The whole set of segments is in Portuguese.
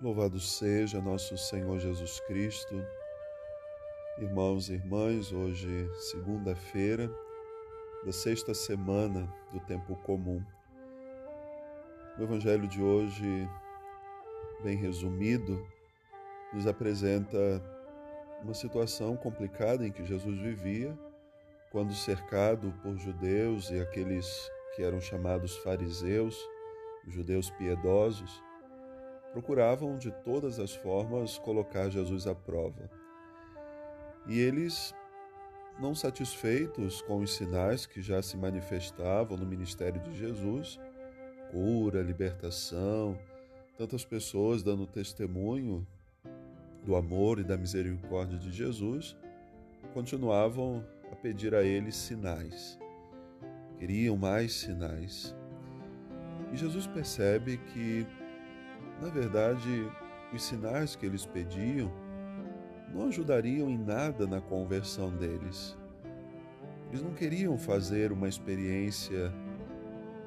Louvado seja nosso Senhor Jesus Cristo. Irmãos e irmãs, hoje, segunda-feira da sexta semana do tempo comum. O Evangelho de hoje, bem resumido, nos apresenta uma situação complicada em que Jesus vivia quando cercado por judeus e aqueles que eram chamados fariseus, judeus piedosos, procuravam de todas as formas colocar Jesus à prova. E eles, não satisfeitos com os sinais que já se manifestavam no ministério de Jesus, cura, libertação, tantas pessoas dando testemunho do amor e da misericórdia de Jesus, continuavam a pedir a ele sinais. Queriam mais sinais. E Jesus percebe que, na verdade, os sinais que eles pediam não ajudariam em nada na conversão deles. Eles não queriam fazer uma experiência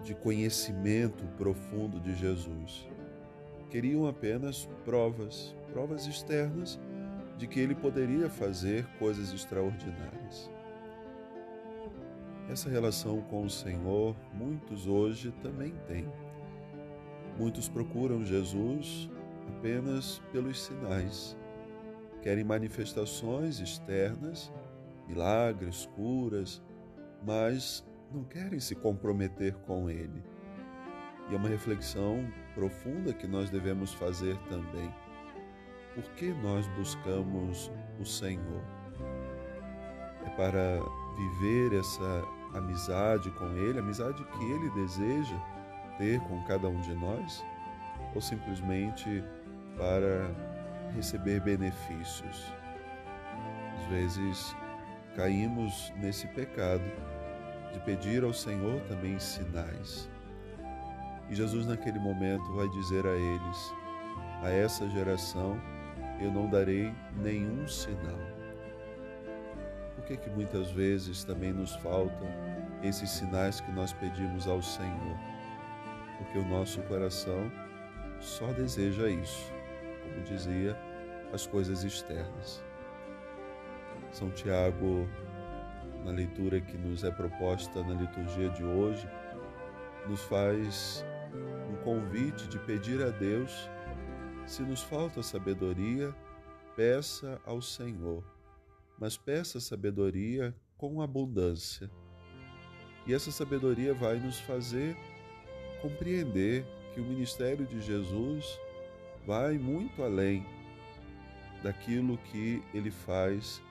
de conhecimento profundo de Jesus. Queriam apenas provas, provas externas de que ele poderia fazer coisas extraordinárias. Essa relação com o Senhor, muitos hoje também têm. Muitos procuram Jesus apenas pelos sinais. Querem manifestações externas, milagres, curas, mas não querem se comprometer com Ele. E é uma reflexão profunda que nós devemos fazer também. Por que nós buscamos o Senhor? É para viver essa amizade com Ele, amizade que Ele deseja ter com cada um de nós, ou simplesmente para receber benefícios. Às vezes caímos nesse pecado de pedir ao Senhor também sinais. E Jesus, naquele momento, vai dizer a eles: A essa geração eu não darei nenhum sinal. Por que, que muitas vezes também nos faltam esses sinais que nós pedimos ao Senhor? Porque o nosso coração só deseja isso, como dizia, as coisas externas. São Tiago na leitura que nos é proposta na liturgia de hoje, nos faz um convite de pedir a Deus, se nos falta sabedoria, peça ao Senhor, mas peça sabedoria com abundância. E essa sabedoria vai nos fazer compreender que o ministério de Jesus vai muito além daquilo que ele faz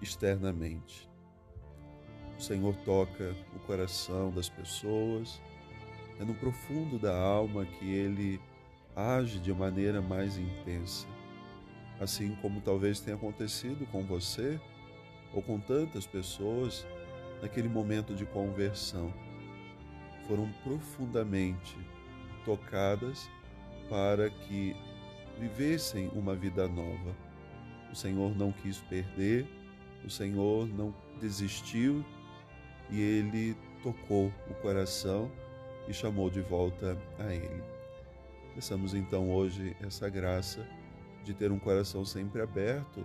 externamente. O Senhor toca o coração das pessoas, é no profundo da alma que ele age de maneira mais intensa. Assim como talvez tenha acontecido com você ou com tantas pessoas naquele momento de conversão. Foram profundamente tocadas para que vivessem uma vida nova. O Senhor não quis perder, o Senhor não desistiu e ele tocou o coração e chamou de volta a ele. Peçamos então hoje essa graça de ter um coração sempre aberto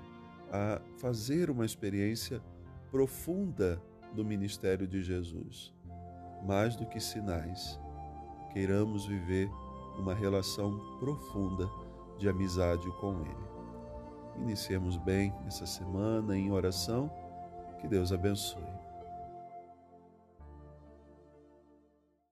a fazer uma experiência profunda do ministério de Jesus. Mais do que sinais, queiramos viver uma relação profunda de amizade com Ele. Iniciemos bem essa semana em oração. Que Deus abençoe.